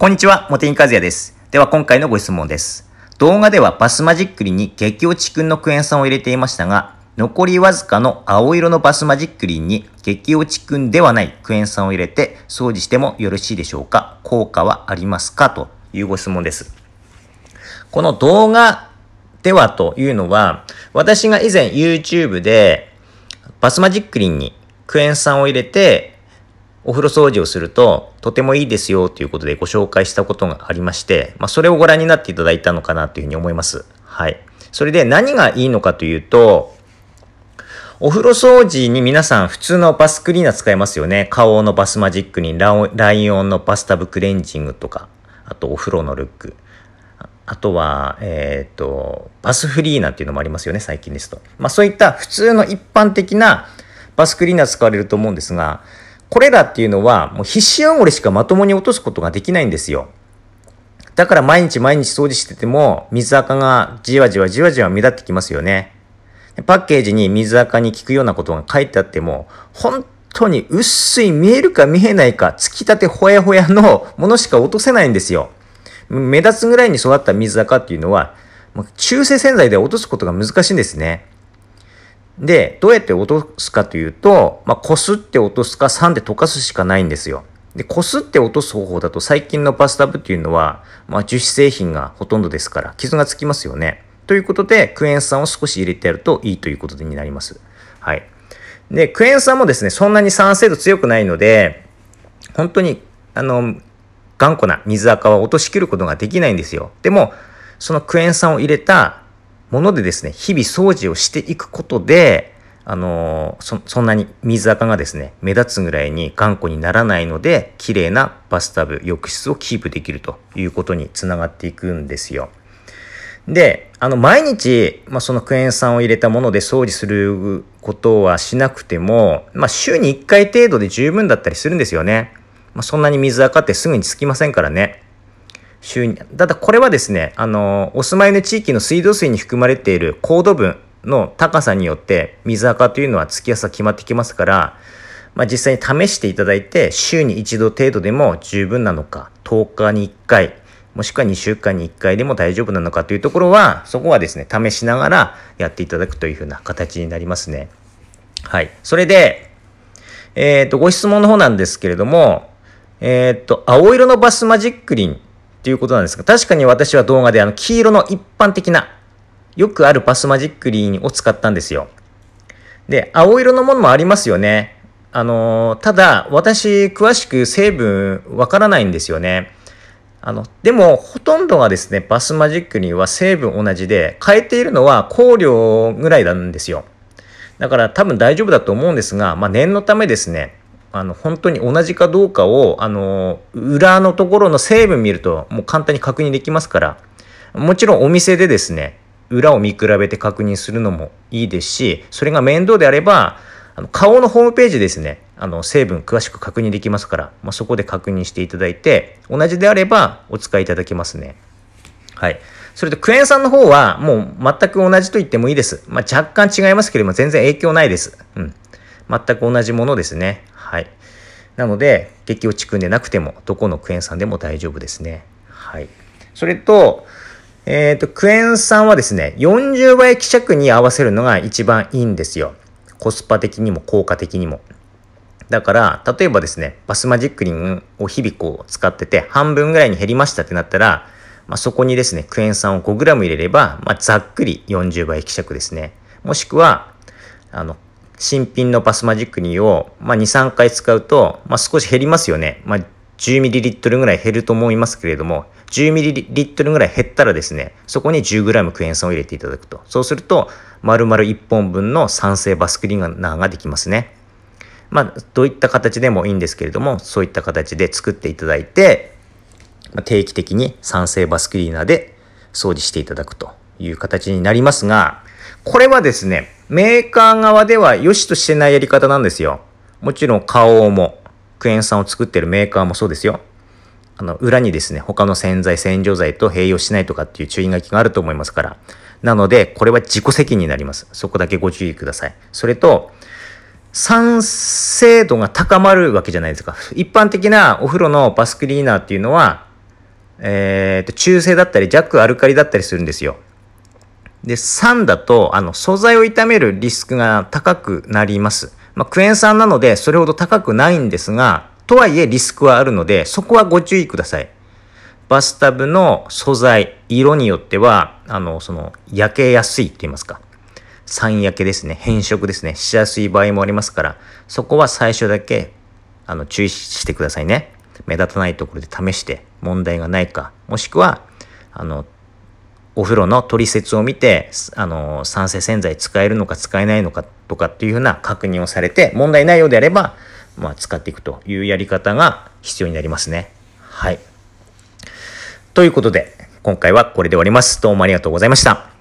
こんにちは、モテインカズヤです。では今回のご質問です。動画ではバスマジックリンに激落ちくんのクエン酸を入れていましたが、残りわずかの青色のバスマジックリンに激落ちくんではないクエン酸を入れて掃除してもよろしいでしょうか？効果はありますか？というご質問です。この動画ではというのは、私が以前 YouTube でバスマジックリンにクエン酸を入れてお風呂掃除をするととてもいいですよということでご紹介したことがありまして、まあ、それをご覧になっていただいたのかなというふうに思います。はい。それで何がいいのかというと、お風呂掃除に皆さん普通のバスクリーナー使いますよね。顔のバスマジックにライオンのバスタブクレンジングとか、あとお風呂のルック。あとは、えっ、と、バスフリーナっていうのもありますよね、最近ですと。まあそういった普通の一般的なバスクリーナー使われると思うんですが、これらっていうのはもう皮脂汚れしかまともに落とすことができないんですよ。だから毎日毎日掃除してても水垢がじわじわじわじわ目立ってきますよね。パッケージに水垢に効くようなことが書いてあっても、本当に薄い見えるか見えないか、つきたてほやほやのものしか落とせないんですよ。目立つぐらいに育った水垢っていうのは、中性洗剤で落とすことが難しいんですね。で、どうやって落とすかというと、まあ、こすって落とすか酸で溶かすしかないんですよ。で、こすって落とす方法だと最近のバスタブっていうのは、まあ、樹脂製品がほとんどですから、傷がつきますよね。ということで、クエン酸を少し入れてやるといいということになります。はい。で、クエン酸もですね、そんなに酸性度強くないので、本当に、あの、頑固な水垢は落としきることができないんですよ。でも、そのクエン酸を入れたものでですね、日々掃除をしていくことで、あのそ、そんなに水垢がですね、目立つぐらいに頑固にならないので、綺麗なバスタブ、浴室をキープできるということにつながっていくんですよ。で、あの、毎日、まあ、そのクエン酸を入れたもので掃除することはしなくても、まあ、週に1回程度で十分だったりするんですよね。まあ、そんなに水垢ってすぐにつきませんからね。週に、ただこれはですね、あの、お住まいの地域の水道水に含まれている高度分の高さによって水垢というのはつきやすさ決まってきますから、まあ、実際に試していただいて、週に一度程度でも十分なのか、10日に1回、もしくは2週間に1回でも大丈夫なのかというところは、そこはですね、試しながらやっていただくというふうな形になりますね。はい。それで、えっ、と、ご質問の方なんですけれども、えっ、と、青色のバスマジックリンっていうことなんですが、確かに私は動画であの、黄色の一般的な、よくあるバスマジックリンを使ったんですよ。で、青色のものもありますよね。あのただ、私、詳しく成分わからないんですよね。あの、でも、ほとんどがですね、バスマジックには成分同じで、変えているのは香料ぐらいなんですよ。だから多分大丈夫だと思うんですが、まあ、念のためですね、あの、本当に同じかどうかを、あの、裏のところの成分見ると、もう簡単に確認できますから、もちろんお店でですね、裏を見比べて確認するのもいいですし、それが面倒であれば、あの顔のホームページですね、あの成分詳しく確認できますから、まあ、そこで確認していただいて、同じであればお使いいただけますね。はい。それとクエン酸の方はもう全く同じと言ってもいいです。まあ、若干違いますけれども全然影響ないです。うん。全く同じものですね。はい。なので、激落ちくんでなくても、どこのクエン酸でも大丈夫ですね。はい。それと、えっ、ー、と、クエン酸はですね、40倍希釈に合わせるのが一番いいんですよ。コスパ的にも効果的にも。だから、例えばですね、バスマジックリンを日々こう使ってて、半分ぐらいに減りましたってなったら、まあ、そこにですね、クエン酸を 5g 入れれば、まあ、ざっくり40倍希釈ですね。もしくは、あの、新品のバスマジックリンを、まあ、2、3回使うと、まあ、少し減りますよね。まあ、10ml ぐらい減ると思いますけれども、10ml ぐらい減ったらですね、そこに 10g クエン酸を入れていただくと。そうすると、丸々1本分の酸性バスクリーナーができますね。まあ、どういった形でもいいんですけれども、そういった形で作っていただいて、定期的に酸性バスクリーナーで掃除していただくという形になりますが、これはですね、メーカー側では良しとしてないやり方なんですよ。もちろん花王もクエン酸を作ってるメーカーもそうですよ。あの、裏にですね、他の洗剤、洗浄剤と併用しないとかっていう注意書きがあると思いますから。なので、これは自己責任になります。そこだけご注意ください。それと、酸性度が高まるわけじゃないですか。一般的なお風呂のバスクリーナーっていうのは、えー、と中性だったり弱アルカリだったりするんですよ。で、酸だと、あの、素材を傷めるリスクが高くなります。まあ、クエン酸なので、それほど高くないんですが、とはいえリスクはあるので、そこはご注意ください。バスタブの素材、色によっては、あの、その、焼けやすいと言いますか。酸焼けですね。変色ですね。しやすい場合もありますから、そこは最初だけ、あの、注意してくださいね。目立たないところで試して問題がないか、もしくは、あの、お風呂のトリセツを見て、あの、酸性洗剤使えるのか使えないのかとかっていうふうな確認をされて、問題ないようであれば、まあ、使っていくというやり方が必要になりますね。はい。ということで、今回はこれで終わります。どうもありがとうございました。